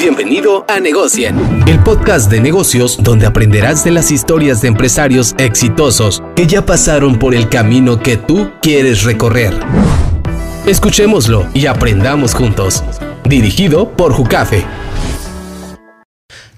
Bienvenido a Negocien, el podcast de negocios donde aprenderás de las historias de empresarios exitosos que ya pasaron por el camino que tú quieres recorrer. Escuchémoslo y aprendamos juntos. Dirigido por Jucafe.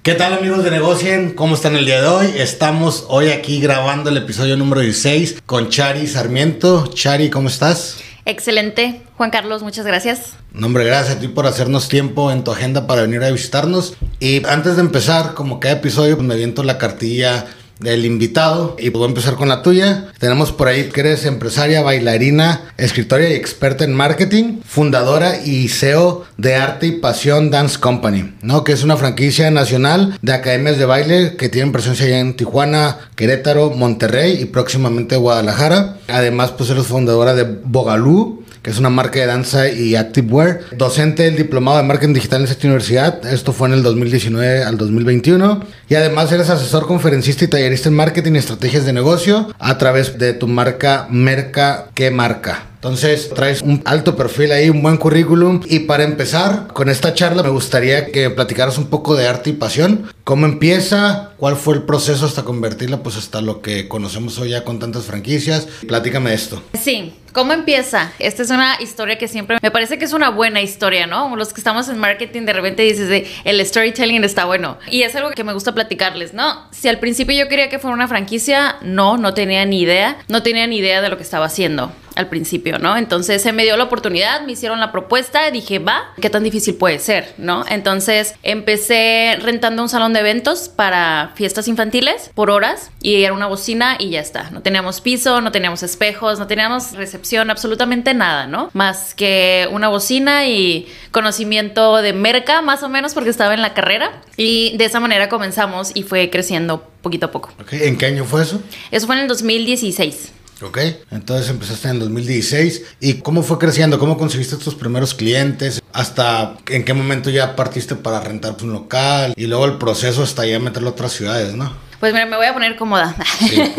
¿Qué tal amigos de Negocien? ¿Cómo están el día de hoy? Estamos hoy aquí grabando el episodio número 16 con Chari Sarmiento. Chari, ¿cómo estás? Excelente. Juan Carlos, muchas gracias. No, hombre, gracias a ti por hacernos tiempo en tu agenda para venir a visitarnos. Y antes de empezar, como cada episodio, pues me aviento la cartilla del invitado y puedo empezar con la tuya. Tenemos por ahí que eres empresaria, bailarina, escritora y experta en marketing, fundadora y CEO de Arte y Pasión Dance Company, ¿no? Que es una franquicia nacional de academias de baile que tienen presencia allá en Tijuana, Querétaro, Monterrey y próximamente Guadalajara. Además, pues eres fundadora de Bogalú, que es una marca de danza y activewear. Docente del diplomado de marketing digital en esta universidad. Esto fue en el 2019 al 2021. Y además eres asesor, conferencista y tallerista en marketing y estrategias de negocio a través de tu marca Merca. ¿Qué marca? Entonces traes un alto perfil ahí, un buen currículum. Y para empezar con esta charla me gustaría que platicaras un poco de arte y pasión. ¿Cómo empieza? ¿Cuál fue el proceso hasta convertirla pues hasta lo que conocemos hoy ya con tantas franquicias? Platícame esto. Sí, ¿Cómo empieza? Esta es una historia que siempre me parece que es una buena historia, ¿no? Los que estamos en marketing de repente dices de el storytelling está bueno. Y es algo que me gusta platicarles, ¿no? Si al principio yo quería que fuera una franquicia, no, no tenía ni idea, no tenía ni idea de lo que estaba haciendo al principio, ¿no? Entonces se me dio la oportunidad, me hicieron la propuesta, dije, va, ¿qué tan difícil puede ser, ¿no? Entonces empecé rentando un salón de eventos para fiestas infantiles por horas y era una bocina y ya está. No teníamos piso, no teníamos espejos, no teníamos recepción, absolutamente nada, ¿no? Más que una bocina y conocimiento de merca, más o menos, porque estaba en la carrera. Y de esa manera comenzamos y fue creciendo poquito a poco. ¿En qué año fue eso? Eso fue en el 2016. Ok, entonces empezaste en el 2016. ¿Y cómo fue creciendo? ¿Cómo conseguiste tus primeros clientes? ¿Hasta en qué momento ya partiste para rentar un local? Y luego el proceso hasta ya meterlo a otras ciudades, ¿no? Pues mira, me voy a poner cómoda.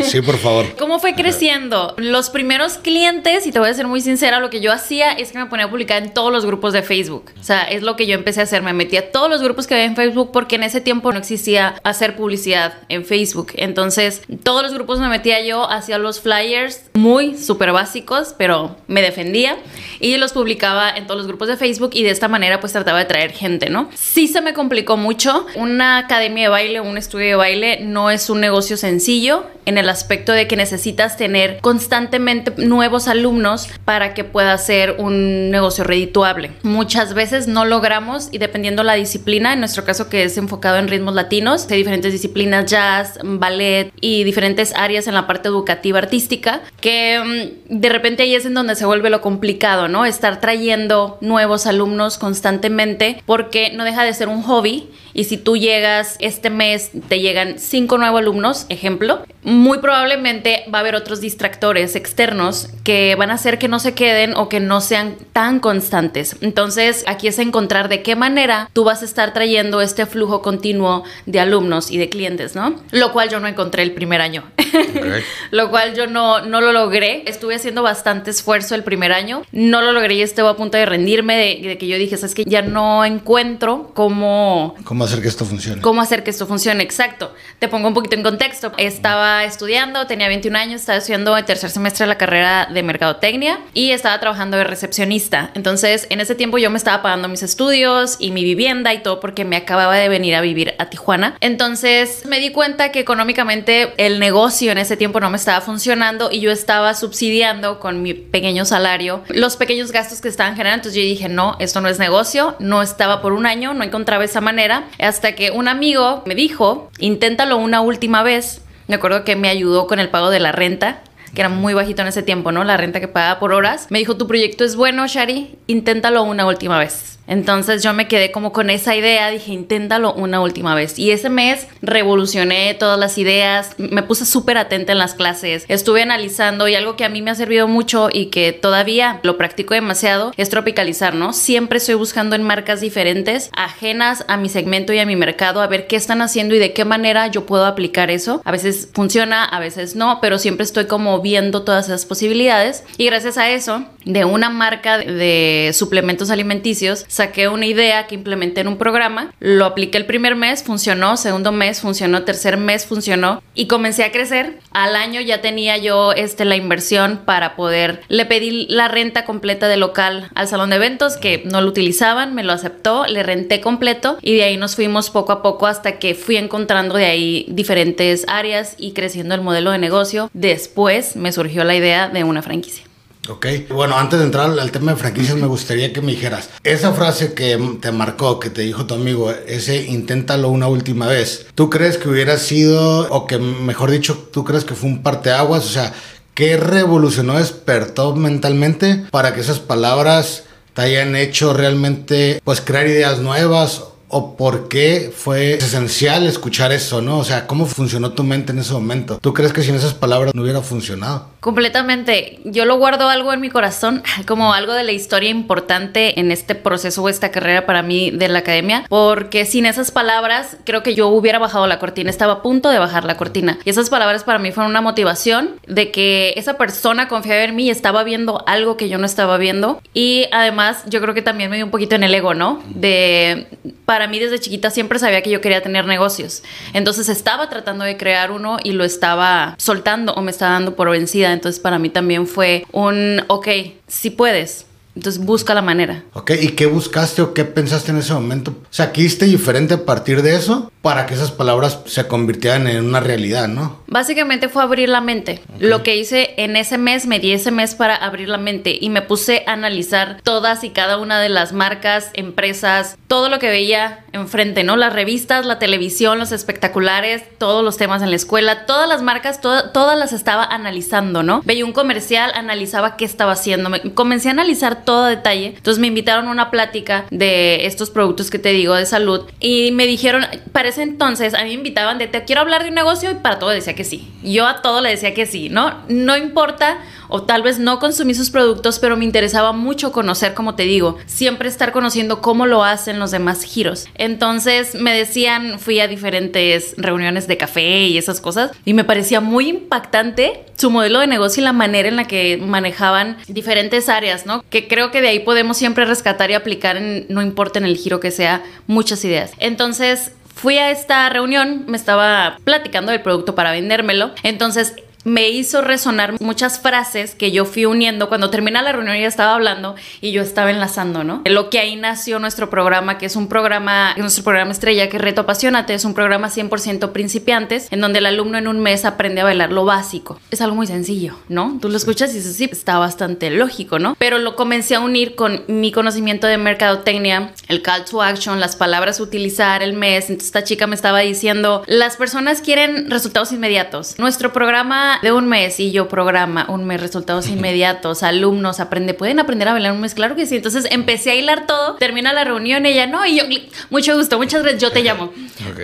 Sí, por favor. ¿Cómo fue creciendo? Los primeros clientes, y te voy a ser muy sincera, lo que yo hacía es que me ponía a publicar en todos los grupos de Facebook. O sea, es lo que yo empecé a hacer. Me metí a todos los grupos que había en Facebook porque en ese tiempo no existía hacer publicidad en Facebook. Entonces, todos los grupos me metía yo, hacía los flyers muy súper básicos, pero me defendía y los publicaba en todos los grupos de Facebook y de esta manera pues trataba de traer gente, ¿no? Sí se me complicó mucho. Una academia de baile, un estudio de baile no es un negocio sencillo en el aspecto de que necesitas tener constantemente nuevos alumnos para que pueda ser un negocio redituable. Muchas veces no logramos y dependiendo la disciplina, en nuestro caso que es enfocado en ritmos latinos, hay diferentes disciplinas, jazz, ballet y diferentes áreas en la parte educativa artística, que mm, de repente ahí es en donde se vuelve lo complicado, ¿no? Estar trayendo nuevos alumnos constantemente porque no deja de ser un hobby y si tú llegas este mes, te llegan cinco nuevos alumnos, ejemplo, muy probablemente va a haber otros distractores externos que van a hacer que no se queden o que no sean tan constantes. Entonces, aquí es encontrar de qué manera tú vas a estar trayendo este flujo continuo de alumnos y de clientes, ¿no? Lo cual yo no encontré el primer año. lo cual yo no, no lo logré. Estuve haciendo bastante esfuerzo el primer año. No lo logré y estuve a punto de rendirme, de, de que yo dije, es que ya no encuentro cómo... ¿Cómo hacer que esto funcione? ¿Cómo hacer que esto funcione? Exacto. Te pongo un poquito en contexto. Estaba estudiando, tenía 21 años, estaba estudiando el tercer semestre de la carrera de mercadotecnia y estaba trabajando de recepcionista. Entonces, en ese tiempo yo me estaba pagando mis estudios y mi vivienda y todo porque me acababa de venir a vivir a Tijuana. Entonces, me di cuenta que económicamente el negocio en ese tiempo no me estaba funcionando y yo estaba subsidiando con mi pequeño salario los pequeños gastos que estaban generando. Entonces, yo dije, no, esto no es negocio. No estaba por un año, no encontraba esa manera hasta que un amigo me dijo, inténtalo una última vez. Me acuerdo que me ayudó con el pago de la renta que era muy bajito en ese tiempo, ¿no? La renta que pagaba por horas. Me dijo, tu proyecto es bueno, Shari, inténtalo una última vez. Entonces yo me quedé como con esa idea, dije, inténtalo una última vez. Y ese mes revolucioné todas las ideas, me puse súper atenta en las clases, estuve analizando y algo que a mí me ha servido mucho y que todavía lo practico demasiado es tropicalizar, ¿no? Siempre estoy buscando en marcas diferentes, ajenas a mi segmento y a mi mercado, a ver qué están haciendo y de qué manera yo puedo aplicar eso. A veces funciona, a veces no, pero siempre estoy como viendo todas esas posibilidades. Y gracias a eso, de una marca de suplementos alimenticios, saqué una idea que implementé en un programa, lo apliqué el primer mes, funcionó, segundo mes funcionó, tercer mes funcionó y comencé a crecer. Al año ya tenía yo este, la inversión para poder, le pedí la renta completa del local al salón de eventos que no lo utilizaban, me lo aceptó, le renté completo y de ahí nos fuimos poco a poco hasta que fui encontrando de ahí diferentes áreas y creciendo el modelo de negocio. Después me surgió la idea de una franquicia. Ok, bueno, antes de entrar al tema de franquicias, me gustaría que me dijeras, esa frase que te marcó, que te dijo tu amigo, ese inténtalo una última vez, ¿tú crees que hubiera sido, o que mejor dicho, tú crees que fue un parteaguas? O sea, ¿qué revolucionó, despertó mentalmente para que esas palabras te hayan hecho realmente, pues, crear ideas nuevas o por qué fue esencial escuchar eso, ¿no? O sea, ¿cómo funcionó tu mente en ese momento? ¿Tú crees que sin esas palabras no hubiera funcionado? Completamente. Yo lo guardo algo en mi corazón, como algo de la historia importante en este proceso o esta carrera para mí de la academia, porque sin esas palabras creo que yo hubiera bajado la cortina, estaba a punto de bajar la cortina. Y esas palabras para mí fueron una motivación de que esa persona confiaba en mí y estaba viendo algo que yo no estaba viendo. Y además yo creo que también me dio un poquito en el ego, ¿no? De para mí desde chiquita siempre sabía que yo quería tener negocios. Entonces estaba tratando de crear uno y lo estaba soltando o me estaba dando por vencida. Entonces para mí también fue un, ok, si puedes, entonces busca la manera. Ok, ¿y qué buscaste o qué pensaste en ese momento? O sea, ¿qué hiciste diferente a partir de eso para que esas palabras se convirtieran en una realidad, no? Básicamente fue abrir la mente. Lo que hice en ese mes, me di ese mes para abrir la mente y me puse a analizar todas y cada una de las marcas, empresas, todo lo que veía enfrente, ¿no? Las revistas, la televisión, los espectaculares, todos los temas en la escuela, todas las marcas, todas las estaba analizando, ¿no? Veía un comercial, analizaba qué estaba haciendo. comencé a analizar todo detalle. Entonces me invitaron a una plática de estos productos que te digo de salud y me dijeron, para ese entonces a mí me invitaban de te quiero hablar de un negocio y para todo decía que sí. Yo a todo le decía que sí, ¿no? No importa o tal vez no consumí sus productos, pero me interesaba mucho conocer, como te digo, siempre estar conociendo cómo lo hacen los demás giros. Entonces me decían, fui a diferentes reuniones de café y esas cosas y me parecía muy impactante su modelo de negocio y la manera en la que manejaban diferentes áreas, ¿no? Que creo que de ahí podemos siempre rescatar y aplicar, en, no importa en el giro que sea, muchas ideas. Entonces, fui a esta reunión, me estaba platicando del producto para vendérmelo. Entonces, me hizo resonar muchas frases que yo fui uniendo. Cuando termina la reunión ya estaba hablando y yo estaba enlazando, ¿no? Lo que ahí nació nuestro programa, que es un programa, nuestro programa estrella, que es Reto Apasionate, es un programa 100% principiantes, en donde el alumno en un mes aprende a bailar lo básico. Es algo muy sencillo, ¿no? Tú lo escuchas y dices, sí, está bastante lógico, ¿no? Pero lo comencé a unir con mi conocimiento de mercadotecnia, el call to action, las palabras a utilizar, el mes. Entonces esta chica me estaba diciendo, las personas quieren resultados inmediatos. Nuestro programa de un mes y yo programa un mes, resultados inmediatos, alumnos, aprende, pueden aprender a bailar un mes, claro que sí. Entonces empecé a hilar todo, termina la reunión, ella no, y yo, mucho gusto, muchas gracias, yo te llamo.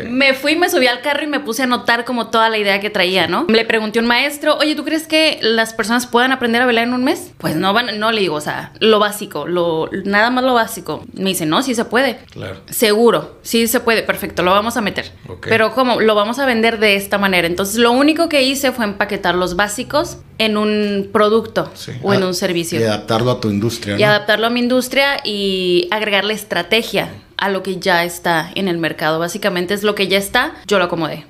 Me fui, me subí al carro y me puse a anotar como toda la idea que traía, ¿no? Le pregunté a un maestro, oye, ¿tú crees que las personas puedan aprender a bailar en un mes? Pues no van, no le digo, o sea, lo básico, lo, nada más lo básico. Me dice, no, sí se puede. Claro. Seguro, sí se puede, perfecto, lo vamos a meter. Pero ¿cómo? Lo vamos a vender de esta manera. Entonces lo único que hice fue empaquetar los básicos en un producto o en un servicio. Y adaptarlo a tu industria. Y adaptarlo a mi industria y agregarle estrategia a lo que ya está en el mercado. Básicamente es lo que ya está, yo lo acomodé.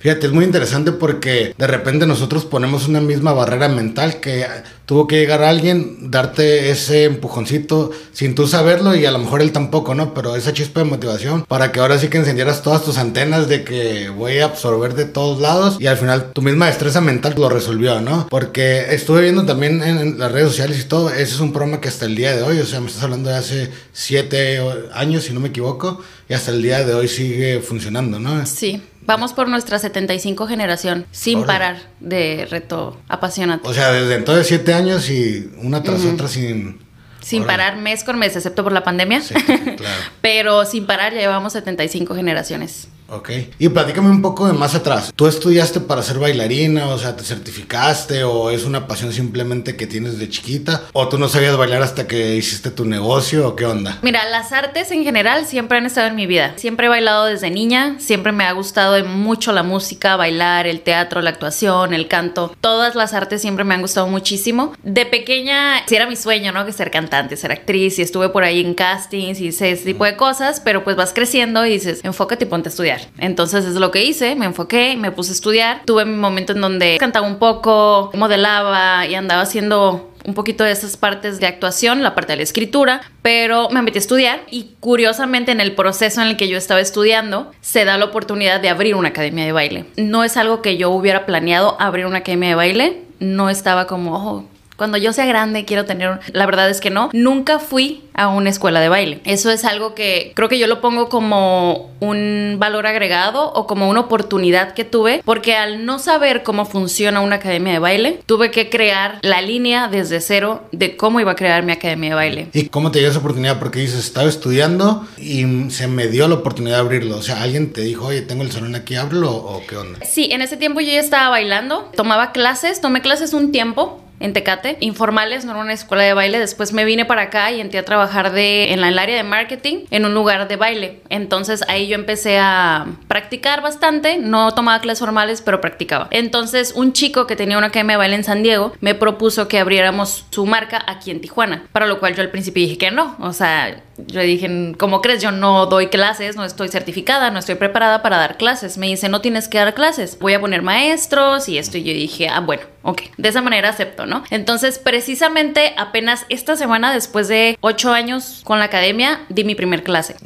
Fíjate, es muy interesante porque de repente nosotros ponemos una misma barrera mental que tuvo que llegar alguien, darte ese empujoncito sin tú saberlo y a lo mejor él tampoco, ¿no? Pero esa chispa de motivación para que ahora sí que encendieras todas tus antenas de que voy a absorber de todos lados y al final tu misma destreza mental lo resolvió, ¿no? Porque estuve viendo también en las redes sociales y todo, ese es un programa que hasta el día de hoy, o sea, me estás hablando de hace siete años, si no me equivoco, y hasta el día de hoy sigue funcionando, ¿no? Sí. Vamos por nuestra 75 generación, sin parar de reto apasionante. O sea, desde entonces siete años y una tras otra sin... Sin parar mes con mes, excepto por la pandemia. Sí, claro. Pero sin parar ya llevamos 75 generaciones. Ok. Y platícame un poco de más atrás. ¿Tú estudiaste para ser bailarina? O sea, ¿te certificaste? ¿O es una pasión simplemente que tienes de chiquita? ¿O tú no sabías bailar hasta que hiciste tu negocio? ¿O qué onda? Mira, las artes en general siempre han estado en mi vida. Siempre he bailado desde niña. Siempre me ha gustado mucho la música, bailar, el teatro, la actuación, el canto. Todas las artes siempre me han gustado muchísimo. De pequeña, sí era mi sueño, ¿no? Que ser cantante, ser actriz. Y estuve por ahí en castings y ese tipo de cosas. Pero pues vas creciendo y dices, enfócate y ponte a estudiar. Entonces es lo que hice, me enfoqué, me puse a estudiar. Tuve mi momento en donde cantaba un poco, modelaba y andaba haciendo un poquito de esas partes de actuación, la parte de la escritura, pero me metí a estudiar y curiosamente en el proceso en el que yo estaba estudiando se da la oportunidad de abrir una academia de baile. No es algo que yo hubiera planeado abrir una academia de baile, no estaba como, oh, cuando yo sea grande quiero tener... La verdad es que no. Nunca fui a una escuela de baile. Eso es algo que creo que yo lo pongo como un valor agregado o como una oportunidad que tuve porque al no saber cómo funciona una academia de baile, tuve que crear la línea desde cero de cómo iba a crear mi academia de baile. ¿Y cómo te dio esa oportunidad? Porque dices, estaba estudiando y se me dio la oportunidad de abrirlo. O sea, alguien te dijo, oye, tengo el salón aquí, hablo o qué onda. Sí, en ese tiempo yo ya estaba bailando, tomaba clases, tomé clases un tiempo en Tecate, informales, no era una escuela de baile. Después me vine para acá y entré a trabajar de, en, la, el área de marketing en un lugar de baile. Entonces ahí yo empecé a practicar bastante. No tomaba clases formales, pero practicaba. Entonces un chico que tenía una academia de baile en San Diego me propuso que abriéramos su marca aquí en Tijuana. Para lo cual yo al principio dije que no. O sea, yo dije, ¿cómo crees? Yo no doy clases, no estoy certificada, no estoy preparada para dar clases. Me dice, no tienes que dar clases. Voy a poner maestros y esto. Y yo dije, ah, bueno, ok. De esa manera acepto. ¿no? Entonces, precisamente apenas esta semana, después de ocho años con la academia, di mi primer clase.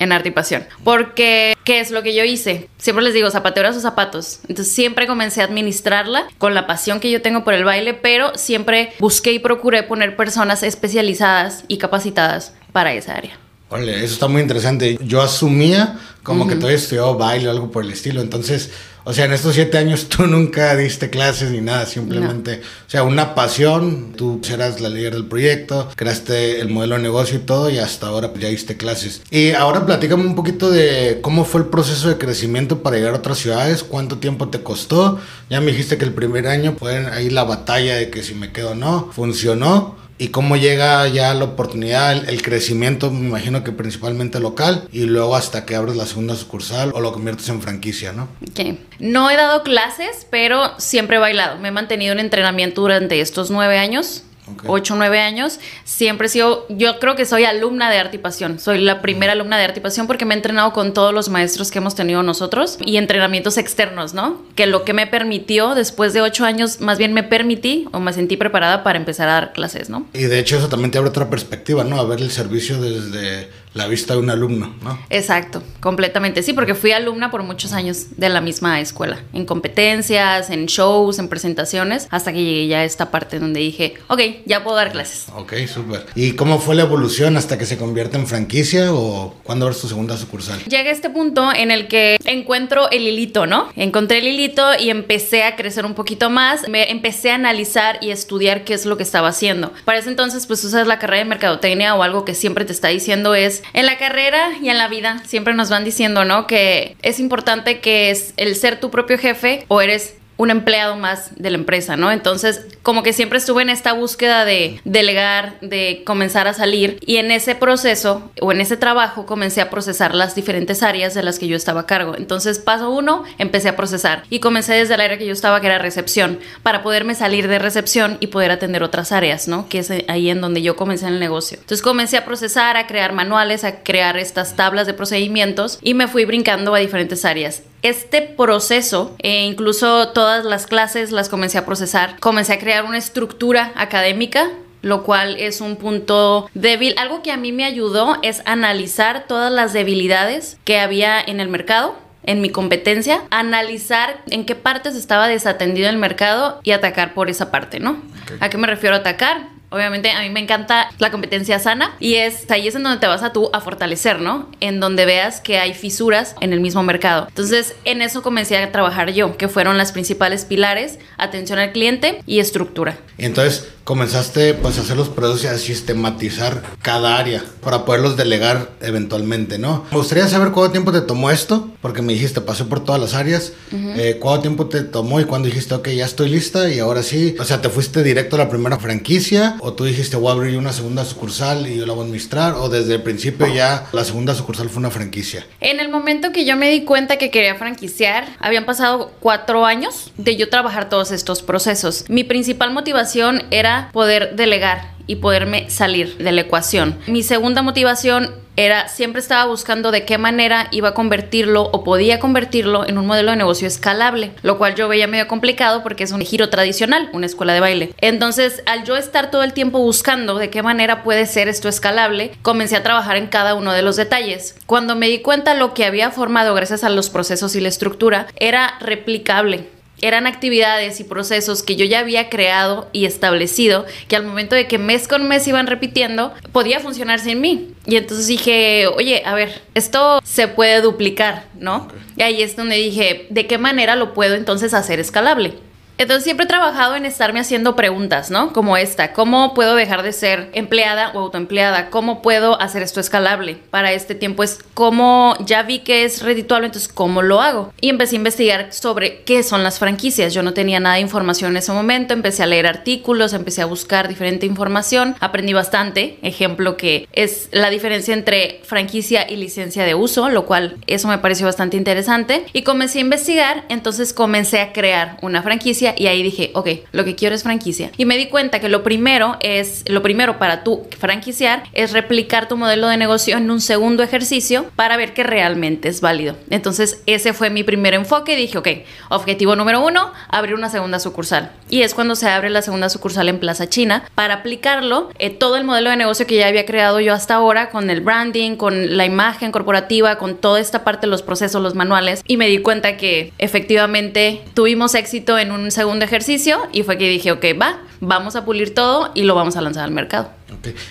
En arte y pasión. Porque, ¿qué es lo que yo hice? Siempre les digo, zapatero a sus zapatos. Entonces, siempre comencé a administrarla con la pasión que yo tengo por el baile, pero siempre busqué y procuré poner personas especializadas y capacitadas para esa área. Ole, eso está muy interesante. Yo asumía como que todavía estudiado baile o algo por el estilo. Entonces, o sea, en estos siete años tú nunca diste clases ni nada, simplemente, o sea, una pasión, tú eras la líder del proyecto, creaste el modelo de negocio y todo y hasta ahora pues, ya diste clases. Y ahora platícame un poquito de cómo fue el proceso de crecimiento para llegar a otras ciudades, cuánto tiempo te costó. Ya me dijiste que el primer año fue ahí la batalla de que si me quedo o no, funcionó y cómo llega ya la oportunidad, el, crecimiento, me imagino que principalmente local, y luego hasta que abres la segunda sucursal o lo conviertes en franquicia, ¿no? Ok. No he dado clases, pero siempre he bailado. Me he mantenido en entrenamiento durante estos nueve años 8 o 9 años, siempre he sido, yo creo que soy alumna de arte y pasión, soy la primera alumna de arte y pasión porque me he entrenado con todos los maestros que hemos tenido nosotros y entrenamientos externos, ¿no? Que lo que me permitió, después de 8 años, más bien me permití o me sentí preparada para empezar a dar clases, ¿no? Y de hecho eso también te abre otra perspectiva, ¿no? A ver el servicio desde la vista de un alumno, ¿no? Exacto, completamente. Sí, porque fui alumna por muchos años de la misma escuela, en competencias, en shows, en presentaciones, hasta que llegué ya a esta parte donde dije, ok, ya puedo dar clases. Ok, súper. ¿Y cómo fue la evolución hasta que se convierte en franquicia o cuándo eres tu segunda sucursal? Llegué a este punto en el que encuentro el hilito, ¿no? Encontré el hilito y empecé a crecer un poquito más, me empecé a analizar y estudiar qué es lo que estaba haciendo. Para ese entonces, pues usas la carrera de mercadotecnia o algo que siempre te está diciendo es en la carrera y en la vida siempre nos van diciendo, ¿no? Que es importante que es el ser tu propio jefe o eres un empleado más de la empresa, ¿no? Entonces, como que siempre estuve en esta búsqueda de delegar, de comenzar a salir y en ese proceso o en ese trabajo comencé a procesar las diferentes áreas de las que yo estaba a cargo. Entonces, paso uno, empecé a procesar y comencé desde el área que yo estaba, que era recepción, para poderme salir de recepción y poder atender otras áreas, ¿no? Que es ahí en donde yo comencé en el negocio. Entonces, comencé a procesar, a crear manuales, a crear estas tablas de procedimientos y me fui brincando a diferentes áreas este proceso, e incluso todas las clases las comencé a procesar, comencé a crear una estructura académica lo cual es un punto débil. Algo que a mí me ayudó es analizar todas las debilidades que había en el mercado en mi competencia, analizar en qué partes estaba desatendido el mercado y atacar por esa parte, ¿no? ¿A qué me refiero a atacar? Obviamente a mí me encanta la competencia sana y es ahí es en donde te vas a tú a fortalecer, ¿no? En donde veas que hay fisuras en el mismo mercado. Entonces, en eso comencé a trabajar yo, que fueron las principales pilares, atención al cliente y estructura. Entonces, comenzaste pues a hacer los procesos y a sistematizar cada área para poderlos delegar eventualmente, ¿no? Me gustaría saber cuánto tiempo te tomó esto, porque me dijiste, pasé por todas las áreas, eh, cuánto tiempo te tomó y cuando dijiste, ok, ya estoy lista y ahora sí, o sea, ¿te fuiste directo a la primera franquicia o tú dijiste, voy a abrir una segunda sucursal y yo la voy a administrar o desde el principio ya la segunda sucursal fue una franquicia? En el momento que yo me di cuenta que quería franquiciar, habían pasado cuatro años de yo trabajar todos estos procesos. Mi principal motivación era poder delegar y poderme salir de la ecuación. Mi segunda motivación era siempre estaba buscando de qué manera iba a convertirlo o podía convertirlo en un modelo de negocio escalable, lo cual yo veía medio complicado porque es un giro tradicional, una escuela de baile. Entonces, al yo estar todo el tiempo buscando de qué manera puede ser esto escalable, comencé a trabajar en cada uno de los detalles. Cuando me di cuenta lo que había formado gracias a los procesos y la estructura era replicable eran actividades y procesos que yo ya había creado y establecido, que al momento de que mes con mes iban repitiendo, podía funcionar sin mí. Y entonces dije, oye, a ver, esto se puede duplicar, ¿no? Y ahí es donde dije, ¿de qué manera lo puedo entonces hacer escalable? Entonces siempre he trabajado en estarme haciendo preguntas, ¿no? Como esta, ¿cómo puedo dejar de ser empleada o autoempleada? ¿Cómo puedo hacer esto escalable? Para este tiempo es cómo ya vi que es redituable, entonces ¿cómo lo hago? Y empecé a investigar sobre qué son las franquicias. Yo no tenía nada de información en ese momento, empecé a leer artículos, empecé a buscar diferente información, aprendí bastante, ejemplo que es la diferencia entre franquicia y licencia de uso, lo cual eso me pareció bastante interesante y comencé a investigar, entonces comencé a crear una franquicia y ahí dije, ok, lo que quiero es franquicia. Y me di cuenta que lo primero es, lo primero para tú franquiciar es replicar tu modelo de negocio en un segundo ejercicio para ver que realmente es válido. Entonces ese fue mi primer enfoque. Dije, ok, objetivo número uno, abrir una segunda sucursal. Y es cuando se abre la segunda sucursal en Plaza China para aplicarlo eh, todo el modelo de negocio que ya había creado yo hasta ahora con el branding, con la imagen corporativa, con toda esta parte de los procesos, los manuales. Y me di cuenta que efectivamente tuvimos éxito en un segundo ejercicio y fue que dije, ok, va, vamos a pulir todo y lo vamos a lanzar al mercado.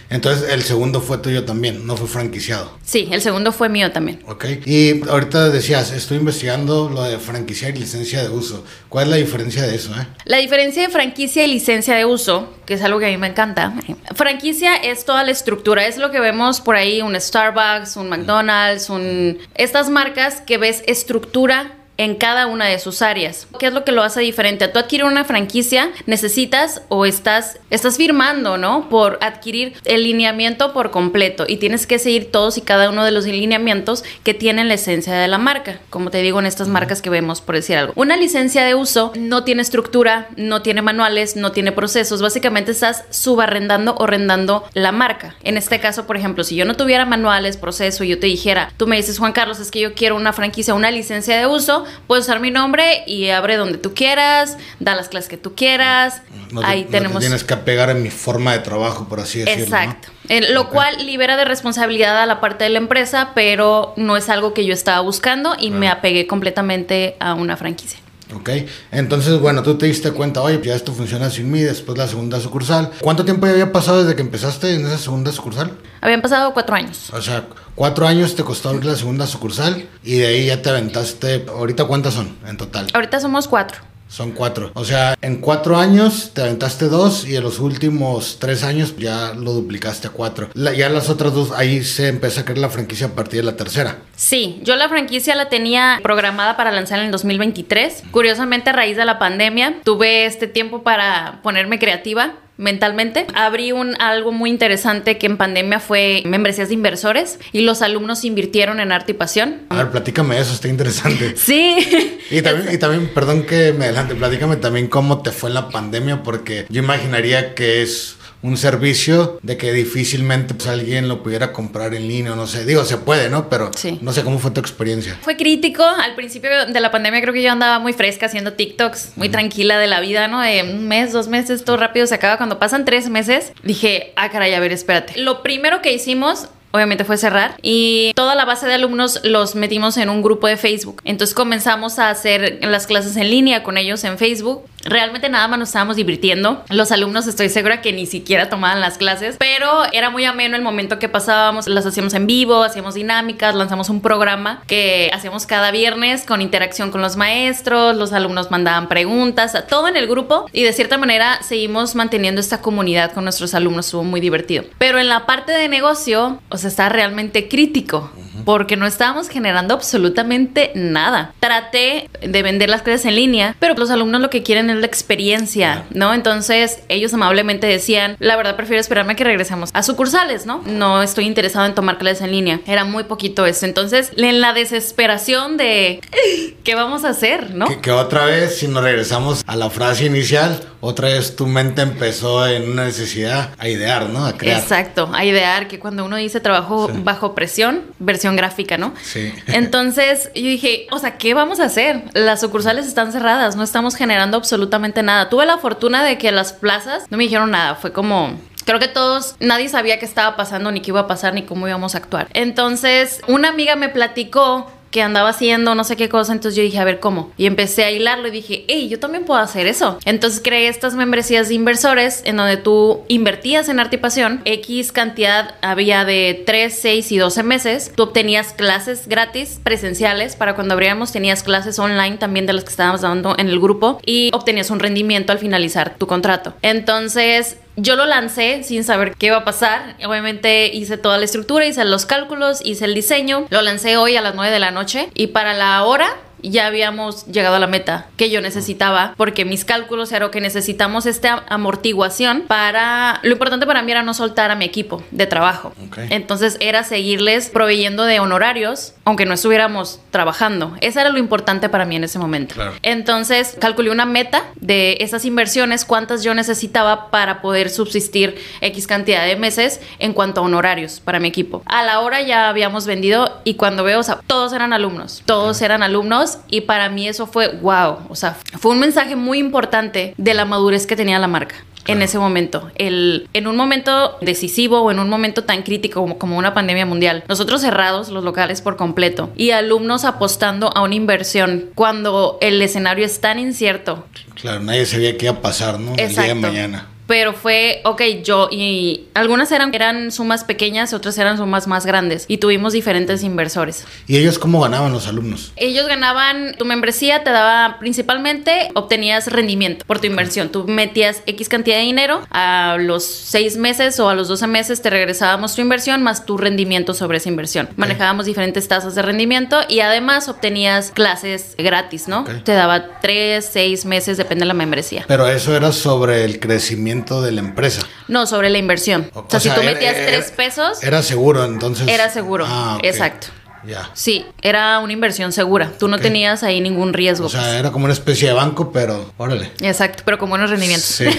Entonces el segundo fue tuyo también, no fue franquiciado. Sí, el segundo fue mío también. Ok, y ahorita decías, estoy investigando lo de franquicia y licencia de uso. ¿Cuál es la diferencia de eso? Eh? La diferencia de franquicia y licencia de uso, que es algo que a mí me encanta. Franquicia es toda la estructura, es lo que vemos por ahí, un Starbucks, un McDonald's, un... Estas marcas que ves estructura en cada una de sus áreas. ¿Qué es lo que lo hace diferente? Tú adquirir una franquicia, necesitas o estás, estás firmando, ¿no? Por adquirir el lineamiento por completo y tienes que seguir todos y cada uno de los lineamientos que tienen la esencia de la marca. Como te digo, en estas marcas que vemos, por decir algo. Una licencia de uso no tiene estructura, no tiene manuales, no tiene procesos. Básicamente estás subarrendando o rendando la marca. En este caso, por ejemplo, si yo no tuviera manuales, proceso y yo te dijera, tú me dices, Juan Carlos, es que yo quiero una franquicia, una licencia de uso, puedes usar mi nombre y abre donde tú quieras, da las clases que tú quieras. Ahí tenemos. tienes que apegar en mi forma de trabajo, por así decirlo. Exacto. lo cual libera de responsabilidad a la parte de la empresa, pero no es algo que yo estaba buscando y me apegué completamente a una franquicia. Ok, entonces bueno, tú te diste cuenta, oye, ya esto funciona sin mí, después la segunda sucursal. ¿Cuánto tiempo ya había pasado desde que empezaste en esa segunda sucursal? Habían pasado cuatro años. O sea, cuatro años te costó abrir la segunda sucursal y de ahí ya te aventaste, ¿ahorita cuántas son en total? Ahorita somos cuatro. Son cuatro. O sea, en cuatro años te aventaste dos y en los últimos tres años ya lo duplicaste a cuatro. ya las otras dos, ahí se empezó a crear la franquicia a partir de la tercera. Sí, yo la franquicia la tenía programada para lanzar en el 2023. Curiosamente, a raíz de la pandemia, tuve este tiempo para ponerme creativa mentalmente. Abrí un algo muy interesante que en pandemia fue membresías de inversores y los alumnos invirtieron en arte y pasión. A ver, platícame eso, está interesante. Sí. Y también, y también, perdón que me adelante, platícame también cómo te fue la pandemia, porque yo imaginaría que es un servicio de que difícilmente pues, alguien lo pudiera comprar en línea, no sé, digo, se puede, ¿no? Pero no sé cómo fue tu experiencia. Fue crítico, al principio de la pandemia creo que yo andaba muy fresca haciendo TikToks, muy tranquila de la vida, ¿no? De un mes, dos meses, todo rápido se acaba. Cuando pasan tres meses, dije, ah, caray, a ver, espérate. Lo primero que hicimos obviamente fue cerrar y toda la base de alumnos los metimos en un grupo de Facebook. Entonces comenzamos a hacer las clases en línea con ellos en Facebook realmente nada más nos estábamos divirtiendo. Los alumnos estoy segura que ni siquiera tomaban las clases, pero era muy ameno el momento que pasábamos, las hacíamos en vivo, hacíamos dinámicas, lanzamos un programa que hacíamos cada viernes con interacción con los maestros, los alumnos mandaban preguntas, todo en el grupo y de cierta manera seguimos manteniendo esta comunidad con nuestros alumnos, estuvo muy divertido. Pero en la parte de negocio, o sea, está realmente crítico porque no estábamos generando absolutamente nada. Traté de vender las clases en línea, pero los alumnos lo que quieren es la experiencia, ¿no? Entonces ellos amablemente decían, la verdad prefiero esperarme a que regresemos a sucursales, ¿no? No estoy interesado en tomar clases en línea. Era muy poquito eso. Entonces, en la desesperación de, ¿qué vamos a hacer, no? Que, que otra vez, si nos regresamos a la frase inicial, otra vez tu mente empezó en una necesidad a idear, ¿no? A crear. Exacto, a idear, que cuando uno dice trabajo Sí. bajo presión, versión gráfica, ¿no? Sí. Entonces yo dije, o sea, ¿qué vamos a hacer? Las sucursales están cerradas, no estamos generando absolutamente nada. Tuve la fortuna de que las plazas no me dijeron nada, fue como... Creo que todos, nadie sabía qué estaba pasando, ni qué iba a pasar, ni cómo íbamos a actuar. Entonces, una amiga me platicó que andaba haciendo no sé qué cosa, entonces yo dije, a ver cómo. Y empecé a hilarlo y dije, hey, yo también puedo hacer eso. Entonces creé estas membresías de inversores en donde tú invertías en arte y pasión, X cantidad había de 3, 6 y 12 meses, tú obtenías clases gratis presenciales, para cuando abríamos tenías clases online también de las que estábamos dando en el grupo y obtenías un rendimiento al finalizar tu contrato. Entonces yo lo lancé sin saber qué iba a pasar. Obviamente hice toda la estructura, hice los cálculos, hice el diseño. Lo lancé hoy a las 9 de la noche y para la hora ya habíamos llegado a la meta que yo necesitaba porque mis cálculos eran que necesitamos esta amortiguación para lo importante para mí era no soltar a mi equipo de trabajo Ok. entonces era seguirles proveyendo de honorarios aunque no estuviéramos trabajando eso era lo importante para mí en ese momento Claro. entonces calculé una meta de esas inversiones, cuántas yo necesitaba para poder subsistir X cantidad de meses en cuanto a honorarios para mi equipo. A la hora ya habíamos vendido y cuando veo, o sea, todos eran alumnos, todos eran alumnos y para mí eso fue wow, o sea, fue un mensaje muy importante de la madurez que tenía la marca en ese momento. El, en un momento decisivo o en un momento tan crítico como, como una pandemia mundial. Nosotros cerrados los locales por completo y alumnos apostando a una inversión cuando el escenario es tan incierto. Claro, nadie sabía qué iba a pasar, ¿no? El día de Exacto. mañana. Pero fue, ok, yo y algunas eran, eran sumas pequeñas, otras eran sumas más grandes y tuvimos diferentes inversores. ¿Y ellos cómo ganaban los alumnos? Ellos ganaban, tu membresía te daba principalmente, obtenías rendimiento por tu inversión. Tú metías X cantidad de dinero, a los 6 meses o a los 12 meses te regresábamos tu inversión más tu rendimiento sobre esa inversión. Manejábamos diferentes tasas de rendimiento y además obtenías clases gratis, ¿no? Te daba 3, 6 meses, depende de la membresía. Pero eso era sobre el crecimiento de la empresa. No, sobre la inversión. O, sea, si tú metías 3 pesos, Era seguro, entonces. Era seguro, Ah, ok. exacto. Ya. sí, era una inversión segura. Tú no tenías ahí ningún riesgo. O sea, pues. era como una especie de banco, pero órale. Exacto, pero con buenos rendimientos. Sí.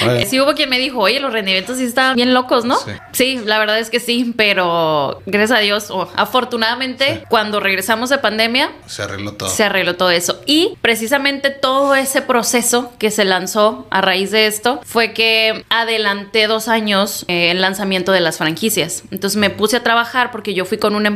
Sí hubo quien me dijo, oye, los rendimientos sí estaban bien locos, ¿no? Sí. Sí, la verdad es que sí, pero gracias a Dios, o afortunadamente, Sí. cuando regresamos de pandemia, Se arregló todo. se arregló todo eso. Y precisamente todo ese proceso que se lanzó a raíz de esto fue que adelanté dos años eh, el lanzamiento de las franquicias. Entonces me puse a trabajar porque yo fui con una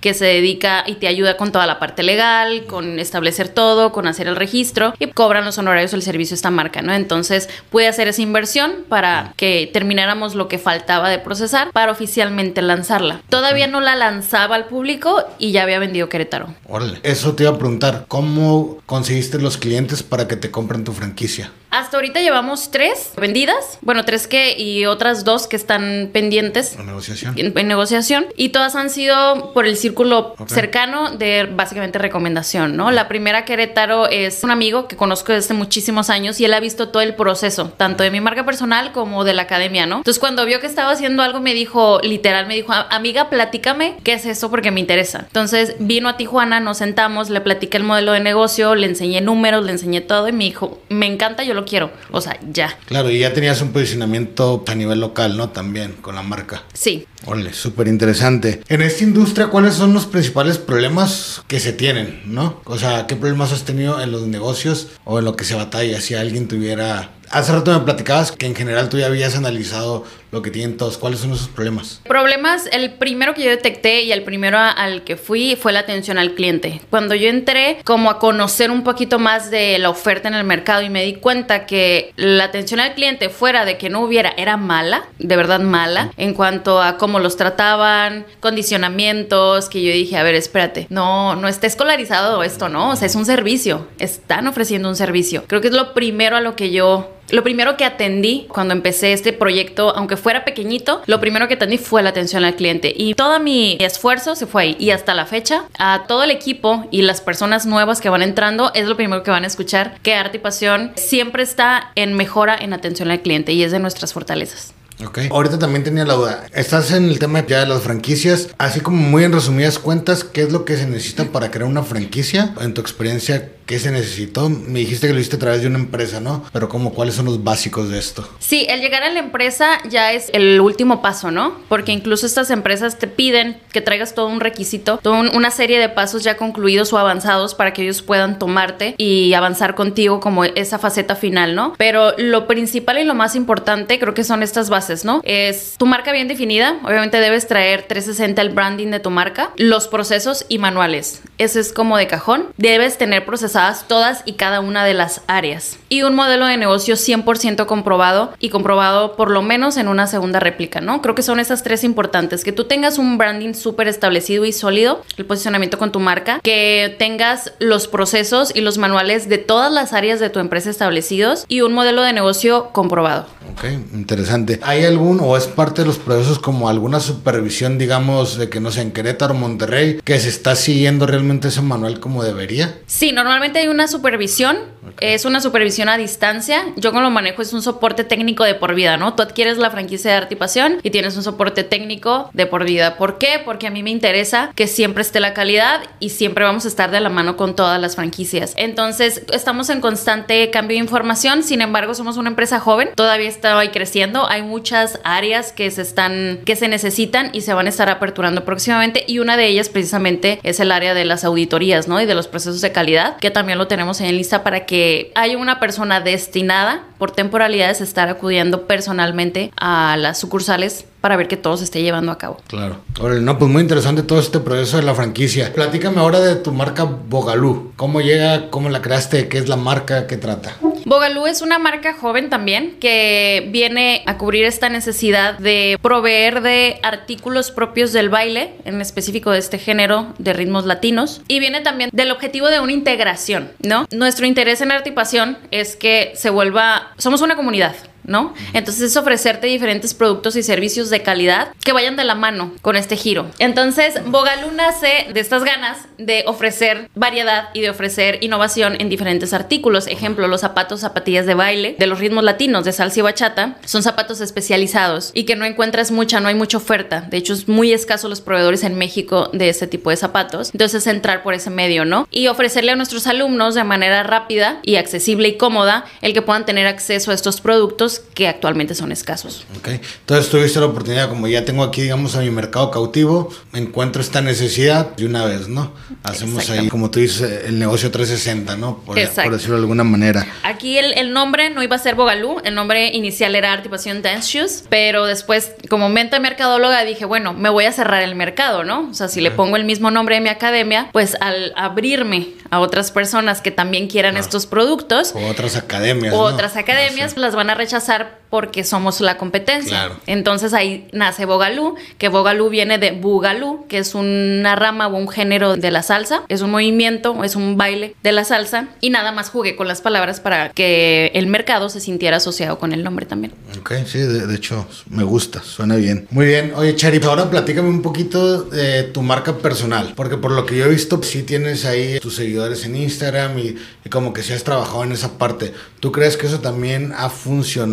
que se dedica y te ayuda con toda la parte legal, con establecer todo, con hacer el registro y cobran los honorarios del servicio esta marca, ¿no? Entonces pude hacer esa inversión para que termináramos lo que faltaba de procesar para oficialmente lanzarla. Todavía no la lanzaba al público y ya había vendido Querétaro. Órale. Eso te iba a preguntar. ¿Cómo conseguiste los clientes para que te compren tu franquicia? Hasta ahorita llevamos tres vendidas, bueno, tres que y otras dos que están pendientes La negociación. en, en negociación y todas han sido por el círculo Ok. cercano de básicamente recomendación, ¿no? La primera Querétaro es un amigo que conozco desde muchísimos años y él ha visto todo el proceso, tanto de mi marca personal como de la academia, ¿no? Entonces cuando vio que estaba haciendo algo me dijo, literal, me dijo, amiga, platícame qué es eso porque me interesa. Entonces vino a Tijuana, nos sentamos, le platiqué el modelo de negocio, le enseñé números, le enseñé todo y me dijo, me encanta, yo lo quiero. O sea, ya. Claro, y ya tenías un posicionamiento a nivel local, ¿no? También con la marca. Sí. Órale, súper interesante. En esta industria, ¿cuáles son los principales problemas que se tienen, no? O sea, ¿qué problemas has tenido en los negocios o en lo que se batalla? Si alguien tuviera Hace rato me platicabas que en general tú ya habías analizado lo que tienen todos. ¿Cuáles son esos problemas? Problemas, el primero que yo detecté y el primero al que fui fue la atención al cliente. Cuando yo entré como a conocer un poquito más de la oferta en el mercado y me di cuenta que la atención al cliente fuera de que no hubiera era mala, de verdad mala, en cuanto a cómo los trataban, condicionamientos, que yo dije, a ver, espérate, no, no está escolarizado esto, ¿no? O sea, es un servicio, están ofreciendo un servicio. Creo que es lo primero a lo que yo lo primero que atendí cuando empecé este proyecto, aunque fuera pequeñito, lo primero que atendí fue la atención al cliente y todo mi esfuerzo se fue ahí. Y hasta la fecha, a todo el equipo y las personas nuevas que van entrando, es lo primero que van a escuchar, que Arte y Pasión siempre está en mejora en atención al cliente y es de nuestras fortalezas. Ok. Ahorita también tenía la duda. Estás en el tema ya de las franquicias. Así como muy en resumidas cuentas, ¿qué es lo que se necesita para crear una franquicia? En tu experiencia, ¿qué se necesitó? Me dijiste que lo hiciste a través de una empresa, ¿no? Pero como, ¿cuáles son los básicos de esto? Sí, el llegar a la empresa ya es el último paso, ¿no? Porque incluso estas empresas te piden que traigas todo un requisito, toda una serie de pasos ya concluidos o avanzados para que ellos puedan tomarte y avanzar contigo como esa faceta final, ¿no? Pero lo principal y lo más importante creo que son estas bases ¿no? Es tu marca bien definida, obviamente debes traer 360 el branding de tu marca, los procesos y manuales. Ese es como de cajón. Debes tener procesadas todas y cada una de las áreas. Y un modelo de negocio 100% comprobado y comprobado por lo menos en una segunda réplica, ¿no? Creo que son esas tres importantes. Que tú tengas un branding súper establecido y sólido, el posicionamiento con tu marca, que tengas los procesos y los manuales de todas las áreas de tu empresa establecidos y un modelo de negocio comprobado. Ok, interesante. ¿Hay algún o es parte de los procesos como alguna supervisión, digamos, de que no sé, en Querétaro, Monterrey, que se está siguiendo realmente ese manual como debería? Sí, normalmente hay una supervisión, es una supervisión a distancia. Yo con lo manejo es un soporte técnico de por vida, ¿no? Tú adquieres la franquicia de Arte y Pasión y tienes un soporte técnico de por vida. ¿Por qué? Porque a mí me interesa que siempre esté la calidad y siempre vamos a estar de la mano con todas las franquicias. Entonces, estamos en constante cambio de información, sin embargo, somos una empresa joven, todavía está ahí creciendo, hay muchas áreas que se están que se necesitan y se van a estar aperturando próximamente y una de ellas precisamente es el área de las auditorías, ¿no? Y de los procesos de calidad, que también lo tenemos en lista para que haya una persona destinada por temporalidades a estar acudiendo personalmente a las sucursales para ver que todo se esté llevando a cabo. Claro. Órale, no, pues muy interesante todo este proceso de la franquicia. Platícame ahora de tu marca Bogalú. ¿Cómo llega? ¿Cómo la creaste? ¿Qué es la marca? ¿Qué trata? Bogalú es una marca joven también que viene a cubrir esta necesidad de proveer de artículos propios del baile, en específico de este género de ritmos latinos, y viene también del objetivo de una integración, ¿no? Nuestro interés en Pasión es que se vuelva, somos una comunidad, ¿no? Entonces es ofrecerte diferentes productos y servicios de calidad que vayan de la mano con este giro. Entonces, Bogalú nace de estas ganas de ofrecer variedad y de ofrecer innovación en diferentes artículos. Ejemplo, los zapatos, zapatillas de baile de los ritmos latinos de salsa y bachata son zapatos especializados y que no encuentras mucha, no hay mucha oferta. De hecho, es muy escaso los proveedores en México de este tipo de zapatos. Entonces, entrar por ese medio, ¿no? Y ofrecerle a nuestros alumnos de manera rápida y accesible y cómoda el que puedan tener acceso a estos productos que actualmente son escasos. Ok, entonces tuviste la oportunidad, como ya tengo aquí, digamos, a mi mercado cautivo, encuentro esta necesidad de una vez, ¿no? Hacemos ahí, como tú dices, el negocio 360, ¿no? Por, por decirlo de alguna manera. Aquí el, el, nombre no iba a ser Bogalú, el nombre inicial era Artipación Dance Shoes, pero después, como mente mercadóloga, dije, bueno, me voy a cerrar el mercado, ¿no? O sea, si le pongo el mismo nombre de mi academia, pues al abrirme a otras personas que también quieran estos productos. O otras academias. O otras academias, las van a rechazar porque somos la competencia. Entonces ahí nace Bogalú, que Bogalú viene de Bugalú, que es una rama o un género de la salsa, es un movimiento, es un baile de la salsa y nada más jugué con las palabras para que el mercado se sintiera asociado con el nombre también. Ok, sí, de, hecho me gusta, suena bien. Muy bien, oye Charip, ahora platícame un poquito de tu marca personal, porque por lo que yo he visto, sí tienes ahí tus seguidores en Instagram y, y como que sí has trabajado en esa parte. ¿Tú crees que eso también ha funcionado?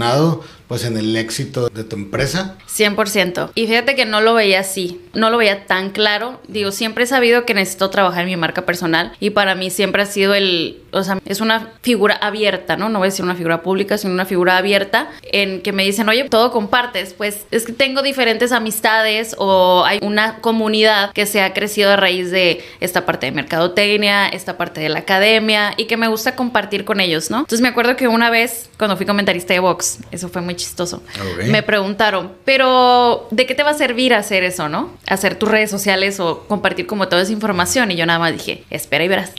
Pues en el éxito de tu empresa? 100%. Y fíjate que no lo veía así, no lo veía tan claro. Digo, siempre he sabido que necesito trabajar en mi marca personal y para mí siempre ha sido el, o sea, es una figura abierta, ¿no? No voy a decir una figura pública, sino una figura abierta en que me dicen, oye, todo compartes, pues es que tengo diferentes amistades o hay una comunidad que se ha crecido a raíz de esta parte de mercadotecnia, esta parte de la academia y que me gusta compartir con ellos, ¿no? Entonces me acuerdo que una vez, cuando fui comentarista de Vox, eso fue muy chistoso, me preguntaron, pero ¿de qué te va a servir hacer eso, no? Hacer tus redes sociales o compartir como toda esa información. Y yo nada más dije, espera y verás.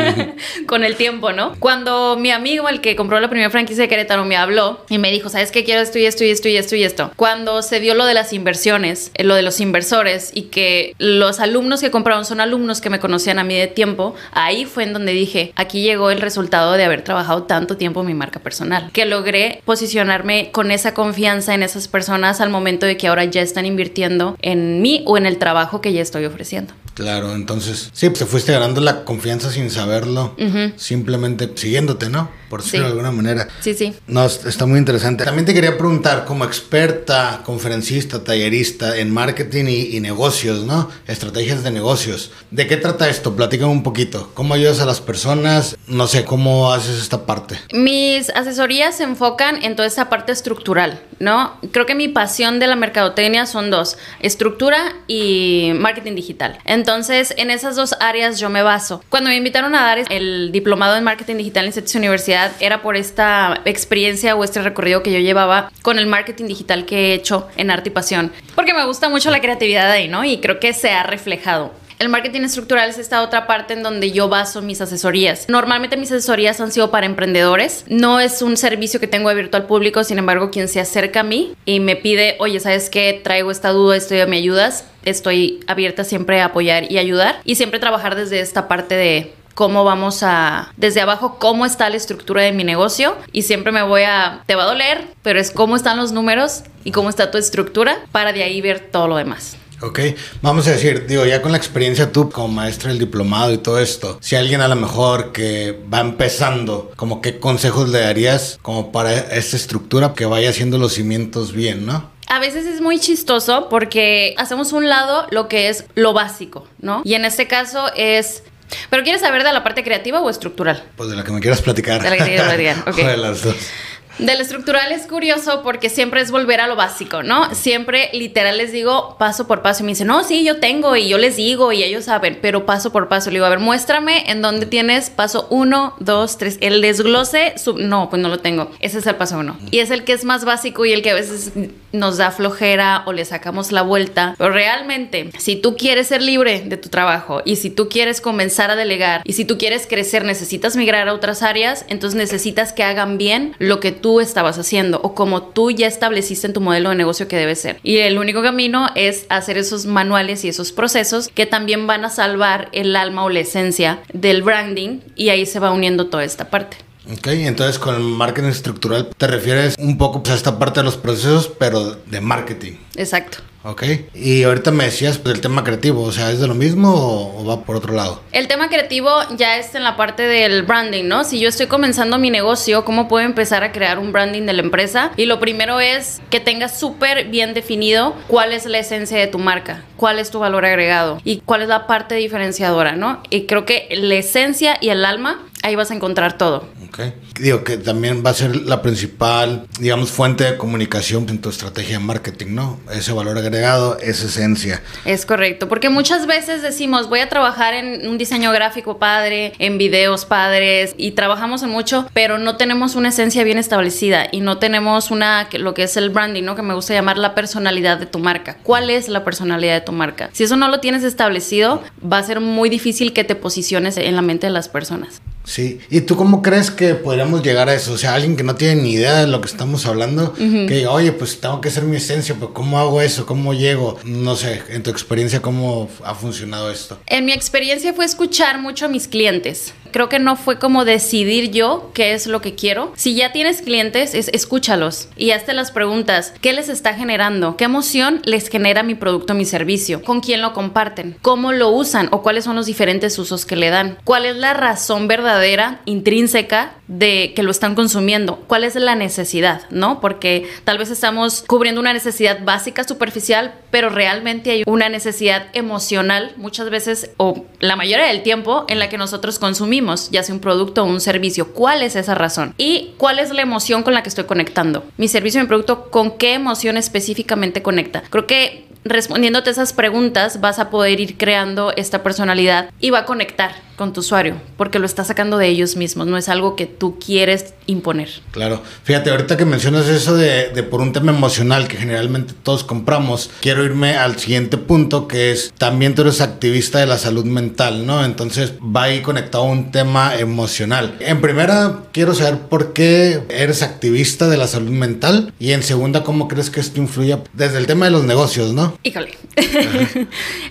Con el tiempo, ¿no? Cuando mi amigo, el que compró la primera franquicia de Querétaro, me habló y me dijo, ¿sabes qué? Quiero esto y esto y esto y esto y esto. Cuando se dio lo de las inversiones, eh, lo de los inversores y que los alumnos que compraron son alumnos que me conocían a mí de tiempo, ahí fue en donde dije, aquí llegó el resultado de haber trabajado tanto tiempo en mi marca personal, que logré posicionarme con esa confianza en esas personas al momento de que ahora ya están invirtiendo en mí o en el trabajo que ya estoy ofreciendo. Claro, entonces, sí, pues te fuiste ganando la confianza sin saberlo, simplemente siguiéndote, ¿no? Por decirlo Sí. de alguna manera. Sí, sí. No, es- está muy interesante. También te quería preguntar, como experta, conferencista, tallerista en marketing y, y negocios, ¿no? Estrategias de negocios. ¿De qué trata esto? Platícame un poquito. ¿Cómo ayudas a las personas? No sé, ¿cómo haces esta parte? Mis asesorías se enfocan en toda esa parte estructural, ¿no? Creo que mi pasión de la mercadotecnia son dos, estructura y marketing digital. Entonces, en esas dos áreas yo me baso. Cuando me invitaron a dar el diplomado en marketing digital en CETIS Universidad, era por esta experiencia o este recorrido que yo llevaba con el marketing digital que he hecho en Arte y Pasión. Porque me gusta mucho la creatividad ahí, ¿no? Y creo que se ha reflejado. El marketing estructural es esta otra parte en donde yo baso mis asesorías. Normalmente mis asesorías han sido para emprendedores. No es un servicio que tengo abierto al público, sin embargo, quien se acerca a mí y me pide, oye, ¿sabes qué? Traigo esta duda, esto me ayudas. Estoy abierta siempre a apoyar y ayudar y siempre trabajar desde esta parte de cómo vamos a, desde abajo, cómo está la estructura de mi negocio y siempre me voy a, te va a doler, pero es cómo están los números y cómo está tu estructura para de ahí ver todo lo demás. Ok, vamos a decir, digo, ya con la experiencia tú como maestra del diplomado y todo esto, si alguien a lo mejor que va empezando, como qué consejos le darías como para esta estructura que vaya haciendo los cimientos bien, ¿no? A veces es muy chistoso porque hacemos un lado lo que es lo básico, ¿no? Y en este caso es... ¿Pero quieres saber de la parte creativa o estructural? Pues de la que me quieras platicar. De la que quieras platicar, ok. De las dos. Del estructural es curioso porque siempre es volver a lo básico, ¿no? Siempre literal les digo paso por paso y me dicen, no, sí, yo tengo y yo les digo y ellos saben, pero paso por paso. Le digo, a ver, muéstrame en dónde tienes paso uno, dos, tres. El desglose, sub- no, pues no lo tengo. Ese es el paso uno. Y es el que es más básico y el que a veces nos da flojera o le sacamos la vuelta. Pero realmente, si tú quieres ser libre de tu trabajo y si tú quieres comenzar a delegar y si tú quieres crecer, necesitas migrar a otras áreas, entonces necesitas que hagan bien lo que tú estabas haciendo o como tú ya estableciste en tu modelo de negocio que debe ser. Y el único camino es hacer esos manuales y esos procesos que también van a salvar el alma o la esencia del branding y ahí se va uniendo toda esta parte. Ok, entonces con el marketing estructural te refieres un poco pues, a esta parte de los procesos, pero de marketing. Exacto. Ok, y ahorita me decías pues, el tema creativo, o sea, ¿es de lo mismo o, o va por otro lado? El tema creativo ya está en la parte del branding, ¿no? Si yo estoy comenzando mi negocio, ¿cómo puedo empezar a crear un branding de la empresa? Y lo primero es que tengas súper bien definido cuál es la esencia de tu marca, cuál es tu valor agregado y cuál es la parte diferenciadora, ¿no? Y creo que la esencia y el alma, ahí vas a encontrar todo. Ok. Digo que también va a ser la principal, digamos, fuente de comunicación en tu estrategia de marketing, ¿no? Ese valor agregado, esa esencia. Es correcto, porque muchas veces decimos, voy a trabajar en un diseño gráfico padre, en videos padres, y trabajamos en mucho, pero no tenemos una esencia bien establecida y no tenemos una, lo que es el branding, ¿no? Que me gusta llamar la personalidad de tu marca. ¿Cuál es la personalidad de tu marca? Si eso no lo tienes establecido, va a ser muy difícil que te posiciones en la mente de las personas. Sí. ¿Y tú cómo crees que podríamos llegar a eso? O sea, alguien que no tiene ni idea de lo que estamos hablando, que diga, oye, pues tengo que ser mi esencia, pero ¿cómo hago eso? ¿Cómo llego? No sé, en tu experiencia, ¿cómo ha funcionado esto? En mi experiencia fue escuchar mucho a mis clientes. Creo que no fue como decidir yo qué es lo que quiero. Si ya tienes clientes, es escúchalos y hazte las preguntas. ¿Qué les está generando? ¿Qué emoción les genera mi producto, mi servicio? ¿Con quién lo comparten? ¿Cómo lo usan? ¿O cuáles son los diferentes usos que le dan? ¿Cuál es la razón verdadera, intrínseca, de que lo están consumiendo? ¿Cuál es la necesidad? ¿No? Porque tal vez estamos cubriendo una necesidad básica, superficial, pero realmente hay una necesidad emocional muchas veces o la mayoría del tiempo en la que nosotros consumimos ya sea un producto o un servicio. ¿Cuál es esa razón? Y cuál es la emoción con la que estoy conectando. Mi servicio, mi producto, ¿con qué emoción específicamente conecta? Creo que respondiéndote esas preguntas vas a poder ir creando esta personalidad y va a conectar con tu usuario, porque lo está sacando de ellos mismos, no es algo que tú quieres imponer. Claro, fíjate, ahorita que mencionas eso de, de, por un tema emocional que generalmente todos compramos, quiero irme al siguiente punto que es también tú eres activista de la salud mental, ¿no? Entonces va ahí conectado a un tema emocional. En primera, quiero saber por qué eres activista de la salud mental y en segunda, cómo crees que esto influye desde el tema de los negocios, ¿no? Híjole.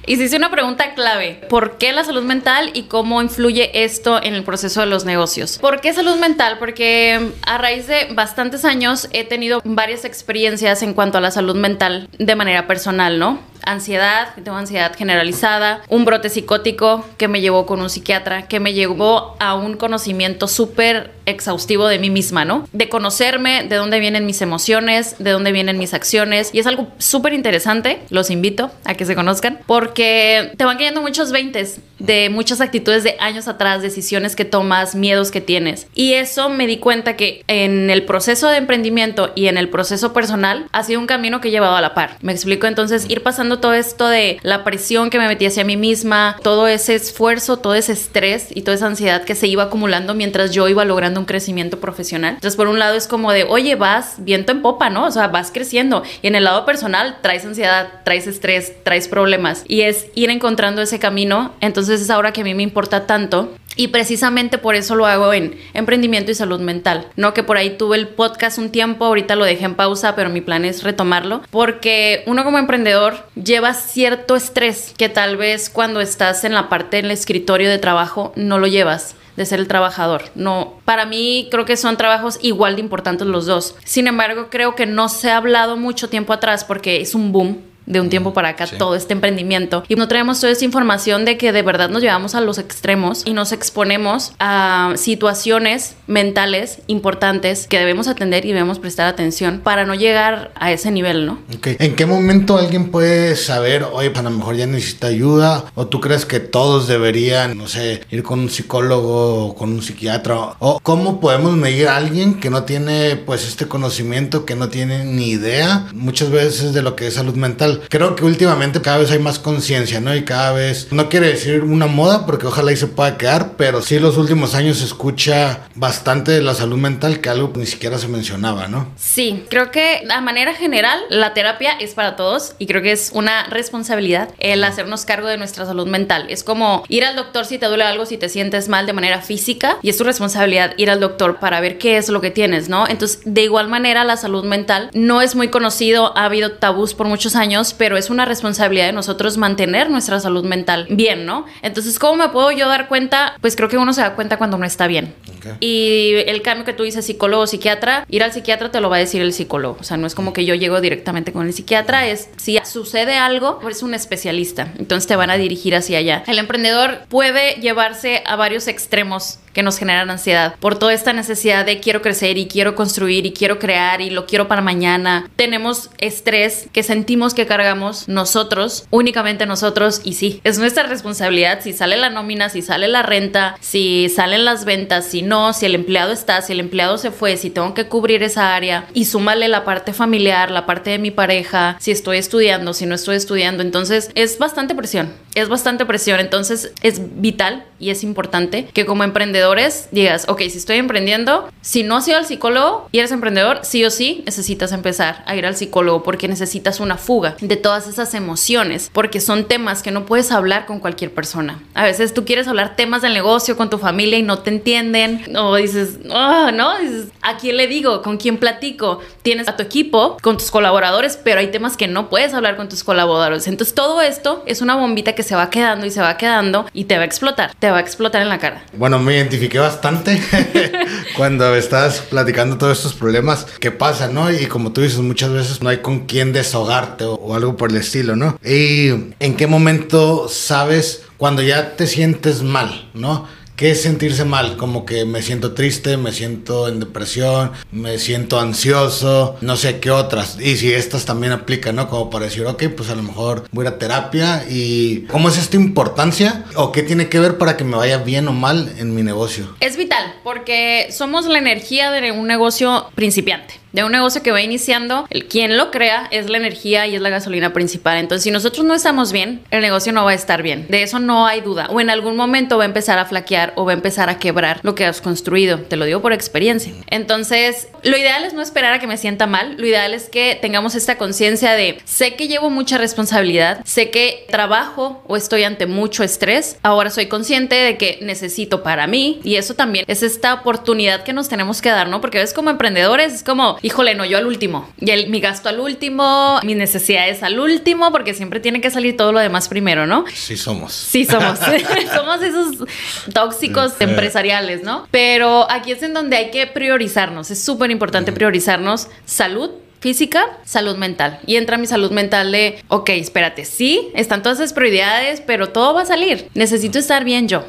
Hiciste una pregunta clave. ¿Por qué la salud mental y cómo influye esto en el proceso de los negocios? ¿Por qué salud mental? Porque a raíz de bastantes años he tenido varias experiencias en cuanto a la salud mental de manera personal, ¿no? Ansiedad, tengo ansiedad generalizada, un brote psicótico que me llevó con un psiquiatra, que me llevó a un conocimiento súper exhaustivo de mí misma, ¿no? De conocerme, de dónde vienen mis emociones, de dónde vienen mis acciones. Y es algo súper interesante, los invito a que se conozcan, porque te van cayendo muchos veintes de muchas actitudes de años atrás, decisiones que tomas, miedos que tienes. Y eso me di cuenta que en el proceso de emprendimiento y en el proceso personal ha sido un camino que he llevado a la par. Me explico entonces ir pasando todo esto de la presión que me metí hacia mí misma, todo ese esfuerzo, todo ese estrés y toda esa ansiedad que se iba acumulando mientras yo iba logrando un crecimiento profesional. Entonces, por un lado es como de, oye, vas viento en popa, ¿no? O sea, vas creciendo. Y en el lado personal traes ansiedad, traes estrés, traes problemas. Y es ir encontrando ese camino. Entonces es ahora que a mí me importa tanto y precisamente por eso lo hago en emprendimiento y salud mental. No que por ahí tuve el podcast un tiempo, ahorita lo dejé en pausa, pero mi plan es retomarlo. Porque uno como emprendedor lleva cierto estrés que tal vez cuando estás en la parte del escritorio de trabajo no lo llevas de ser el trabajador. No, para mí creo que son trabajos igual de importantes los dos. Sin embargo, creo que no se ha hablado mucho tiempo atrás porque es un boom de un tiempo para acá todo este emprendimiento. Y no traemos toda esa información de que de verdad nos llevamos a los extremos y nos exponemos a situaciones mentales importantes que debemos atender y debemos prestar atención para no llegar a ese nivel, ¿no? ¿En qué momento alguien puede saber, oye, pues a lo mejor ya necesita ayuda o tú crees que todos deberían, no sé, ir con un psicólogo o con un psiquiatra o cómo podemos medir a alguien que no tiene pues este conocimiento, que no tiene ni idea muchas veces de lo que es salud mental? Creo que últimamente cada vez hay más conciencia, ¿no? Y cada vez, no quiere decir una moda, porque ojalá y se pueda quedar, pero sí los últimos años se escucha bastante de la salud mental, que algo ni siquiera se mencionaba, ¿no? Sí, creo que a manera general la terapia es para todos y creo que es una responsabilidad el hacernos cargo de nuestra salud mental. Es como ir al doctor si te duele algo, si te sientes mal de manera física y es tu responsabilidad ir al doctor para ver qué es lo que tienes, ¿no? Entonces, de igual manera, la salud mental no es muy conocido, ha habido tabús por muchos años pero es una responsabilidad de nosotros mantener nuestra salud mental bien, ¿no? Entonces, ¿cómo me puedo yo dar cuenta? Pues creo que uno se da cuenta cuando no está bien. Y el cambio que tú dices, psicólogo, psiquiatra, ir al psiquiatra te lo va a decir el psicólogo. O sea, no es como que yo llego directamente con el psiquiatra, es si sucede algo, es un especialista. Entonces te van a dirigir hacia allá. El emprendedor puede llevarse a varios extremos que nos generan ansiedad por toda esta necesidad de quiero crecer y quiero construir y quiero crear y lo quiero para mañana. Tenemos estrés que sentimos que cargamos nosotros, únicamente nosotros y sí, es nuestra responsabilidad si sale la nómina, si sale la renta, si salen las ventas, si no, si el empleado está, si el empleado se fue, si tengo que cubrir esa área y súmale la parte familiar, la parte de mi pareja, si estoy estudiando, si no estoy estudiando, entonces es bastante presión, es bastante presión, entonces es vital y es importante que como emprendedores digas, ok, si estoy emprendiendo, si no has ido al psicólogo y eres emprendedor, sí o sí necesitas empezar a ir al psicólogo porque necesitas una fuga de todas esas emociones, porque son temas que no puedes hablar con cualquier persona. A veces tú quieres hablar temas del negocio con tu familia y no te entienden, o dices, oh, ¿no? Dices, ¿a quién le digo? ¿Con quién platico? Tienes a tu equipo, con tus colaboradores, pero hay temas que no puedes hablar con tus colaboradores. Entonces todo esto es una bombita que se va quedando y se va quedando y te va a explotar va a explotar en la cara. Bueno, me identifiqué bastante cuando estás platicando todos estos problemas que pasan, ¿no? Y como tú dices, muchas veces no hay con quién desahogarte o algo por el estilo, ¿no? ¿Y en qué momento sabes cuando ya te sientes mal, ¿no? ¿Qué es sentirse mal? Como que me siento triste, me siento en depresión, me siento ansioso, no sé qué otras. Y si estas también aplican, ¿no? Como para decir, ok, pues a lo mejor voy a ir a terapia y ¿cómo es esta importancia? ¿O qué tiene que ver para que me vaya bien o mal en mi negocio? Es vital porque somos la energía de un negocio principiante de un negocio que va iniciando, el quien lo crea es la energía y es la gasolina principal. Entonces, si nosotros no estamos bien, el negocio no va a estar bien. De eso no hay duda. O en algún momento va a empezar a flaquear o va a empezar a quebrar lo que has construido. Te lo digo por experiencia. Entonces, lo ideal es no esperar a que me sienta mal. Lo ideal es que tengamos esta conciencia de sé que llevo mucha responsabilidad, sé que trabajo o estoy ante mucho estrés. Ahora soy consciente de que necesito para mí y eso también es esta oportunidad que nos tenemos que dar, ¿no? Porque ves como emprendedores, es como híjole, no, yo al último. Y el, mi gasto al último, mis necesidades al último, porque siempre tiene que salir todo lo demás primero, ¿no? Sí somos. Sí somos. somos esos tóxicos empresariales, ¿no? Pero aquí es en donde hay que priorizarnos. Es súper importante priorizarnos salud, física, salud mental. Y entra mi salud mental de, ok, espérate, sí, están todas esas prioridades, pero todo va a salir. Necesito estar bien yo.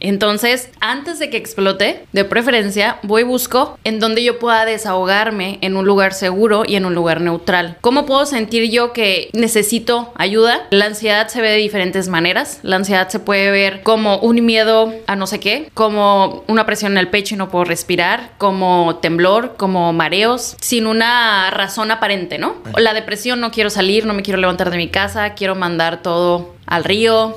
Entonces, antes de que explote, de preferencia, voy y busco en donde yo pueda desahogarme en un lugar seguro y en un lugar neutral. ¿Cómo puedo sentir yo que necesito ayuda? La ansiedad se ve de diferentes maneras. La ansiedad se puede ver como un miedo a no sé qué, como una presión en el pecho y no puedo respirar, como temblor, como mareos, sin una razón aparente, ¿no? La depresión, no quiero salir, no me quiero levantar de mi casa, quiero mandar todo al río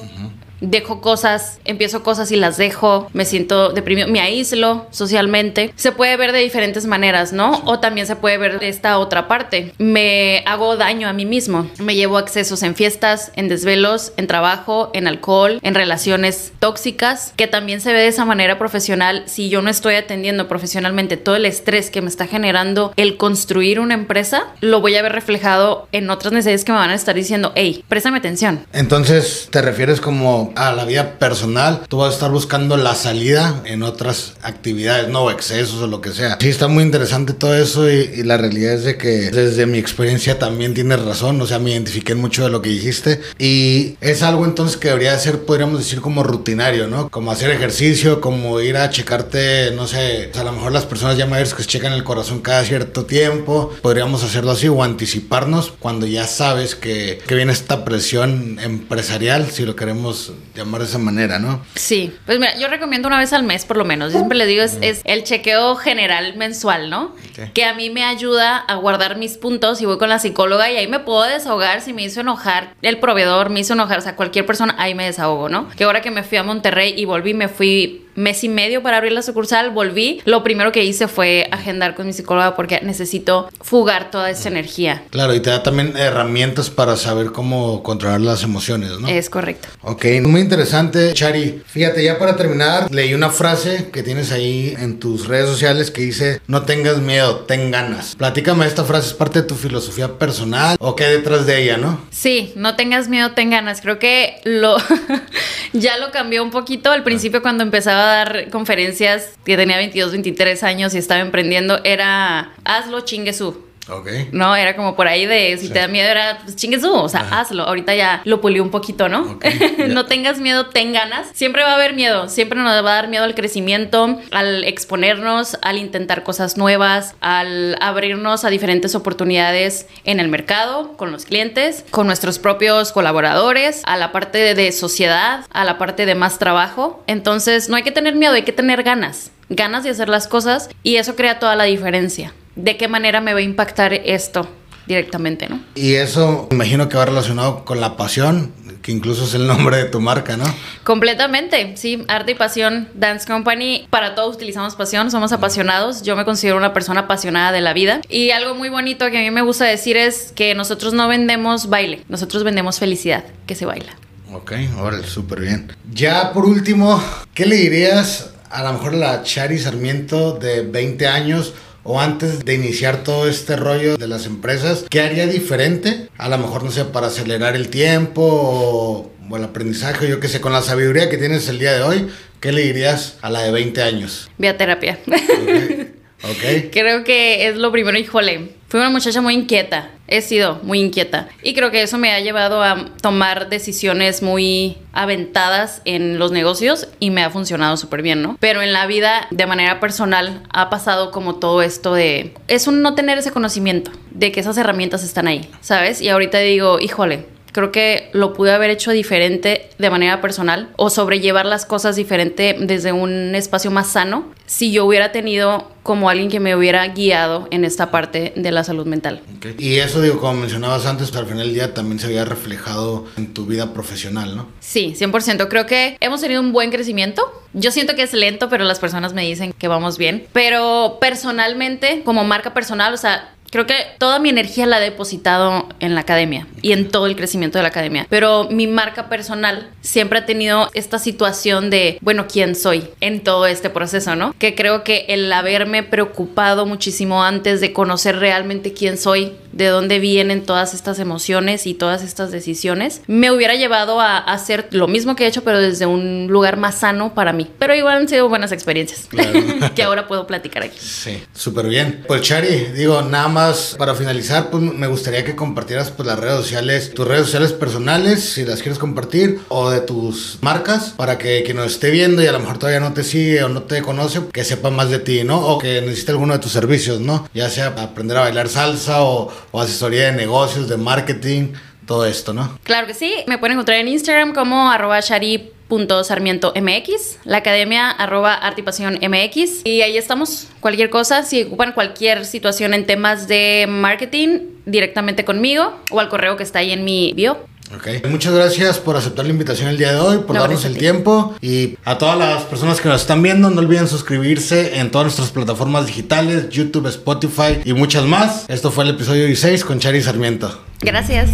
dejo cosas, empiezo cosas y las dejo, me siento deprimido, me aíslo socialmente. Se puede ver de diferentes maneras, ¿no? O también se puede ver de esta otra parte. Me hago daño a mí mismo, me llevo excesos en fiestas, en desvelos, en trabajo, en alcohol, en relaciones tóxicas, que también se ve de esa manera profesional. Si yo no estoy atendiendo profesionalmente todo el estrés que me está generando el construir una empresa, lo voy a ver reflejado en otras necesidades que me van a estar diciendo, hey, préstame atención. Entonces, ¿te refieres como a la vida personal, tú vas a estar buscando la salida en otras actividades, no excesos o lo que sea. Sí, está muy interesante todo eso y, la realidad es de que desde mi experiencia también tienes razón, o sea, me identifiqué mucho de lo que dijiste y es algo entonces que debería ser, podríamos decir, como rutinario, ¿no? Como hacer ejercicio, como ir a checarte, no sé, a lo mejor las personas ya mayores que se checan el corazón cada cierto tiempo, podríamos hacerlo así o anticiparnos cuando ya sabes que, que viene esta presión empresarial, si lo queremos llamar de esa manera, ¿no? Sí, pues mira, yo recomiendo una vez al mes por lo menos. siempre le digo, es, el chequeo general mensual, ¿no? Que a mí me ayuda a guardar mis puntos y voy con la psicóloga y ahí me puedo desahogar si me hizo enojar el proveedor, me hizo enojar, o sea, cualquier persona, ahí me desahogo, ¿no? Que ahora que me fui a Monterrey y volví, me fui mes y medio para abrir la sucursal, volví. Lo primero que hice fue agendar con mi psicóloga porque necesito fugar toda esa energía. Claro, y te da también herramientas para saber cómo controlar las emociones, ¿no? Es correcto. Ok, muy interesante, Chari. Fíjate, ya para terminar, leí una frase que tienes ahí en tus redes sociales que dice, no tengas miedo, ten ganas. Platícame, esta frase es parte de tu filosofía personal o qué hay detrás de ella, ¿no? Sí, no tengas miedo, ten ganas. Creo que lo ya lo cambió un poquito al principio cuando empezaba dar conferencias, que tenía 22, 23 años y estaba emprendiendo, era hazlo chinguesú. No, era como por ahí de si te da miedo, era pues chingue o sea, hazlo. Ahorita ya lo pulió un poquito, ¿no? no tengas miedo, ten ganas. Siempre va a haber miedo, siempre nos va a dar miedo al crecimiento, al exponernos, al intentar cosas nuevas, al abrirnos a diferentes oportunidades en el mercado, con los clientes, con nuestros propios colaboradores, a la parte de sociedad, a la parte de más trabajo. Entonces, no hay que tener miedo, hay que tener ganas ganas de hacer las cosas y eso crea toda la diferencia de qué manera me va a impactar esto directamente, ¿no? Y eso imagino que va relacionado con la pasión, que incluso es el nombre de tu marca, ¿no? Completamente, sí, arte y pasión, Dance Company, para todos utilizamos pasión, somos apasionados, yo me considero una persona apasionada de la vida y algo muy bonito que a mí me gusta decir es que nosotros no vendemos baile, nosotros vendemos felicidad, que se baila. Ok, ahora súper bien. Ya por último, ¿qué le dirías a lo mejor a la Chari Sarmiento de 20 años? O antes de iniciar todo este rollo de las empresas, ¿qué haría diferente? A lo mejor, no sé, para acelerar el tiempo o, el aprendizaje, yo qué sé, con la sabiduría que tienes el día de hoy, ¿qué le dirías a la de 20 años? Vía terapia. Okay. Creo que es lo primero, híjole Fui una muchacha muy inquieta, he sido muy inquieta y creo que eso me ha llevado a tomar decisiones muy aventadas en los negocios y me ha funcionado súper bien, ¿no? Pero en la vida de manera personal ha pasado como todo esto de... Es un no tener ese conocimiento de que esas herramientas están ahí, ¿sabes? Y ahorita digo, híjole, Creo que lo pude haber hecho diferente de manera personal o sobrellevar las cosas diferente desde un espacio más sano si yo hubiera tenido como alguien que me hubiera guiado en esta parte de la salud mental. Y eso, digo, como mencionabas antes, al final del día también se había reflejado en tu vida profesional, ¿no? Sí, 100%. Creo que hemos tenido un buen crecimiento. Yo siento que es lento, pero las personas me dicen que vamos bien. Pero personalmente, como marca personal, o sea, Creo que toda mi energía la he depositado en la academia y en todo el crecimiento de la academia. Pero mi marca personal siempre ha tenido esta situación de, bueno, ¿quién soy en todo este proceso, no? Que creo que el haberme preocupado muchísimo antes de conocer realmente quién soy, de dónde vienen todas estas emociones y todas estas decisiones, me hubiera llevado a hacer lo mismo que he hecho, pero desde un lugar más sano para mí. Pero igual han sido buenas experiencias que ahora puedo platicar aquí. Sí, súper bien. Pues Chari, digo, nada más para finalizar, pues me gustaría que compartieras pues las redes sociales, tus redes sociales personales, si las quieres compartir, o de tus marcas, para que quien nos esté viendo y a lo mejor todavía no te sigue o no te conoce, que sepa más de ti, ¿no? O que necesite alguno de tus servicios, ¿no? Ya sea aprender a bailar salsa o o asesoría de negocios, de marketing, todo esto, ¿no? Claro que sí. Me pueden encontrar en Instagram como arroba mx, la academia arroba mx y ahí estamos. Cualquier cosa, si ocupan cualquier situación en temas de marketing, directamente conmigo o al correo que está ahí en mi bio. Ok, muchas gracias por aceptar la invitación el día de hoy, por darnos el tiempo y a todas las personas que nos están viendo, no olviden suscribirse en todas nuestras plataformas digitales, YouTube, Spotify y muchas más. Esto fue el episodio 16 con Chari Sarmiento. Gracias.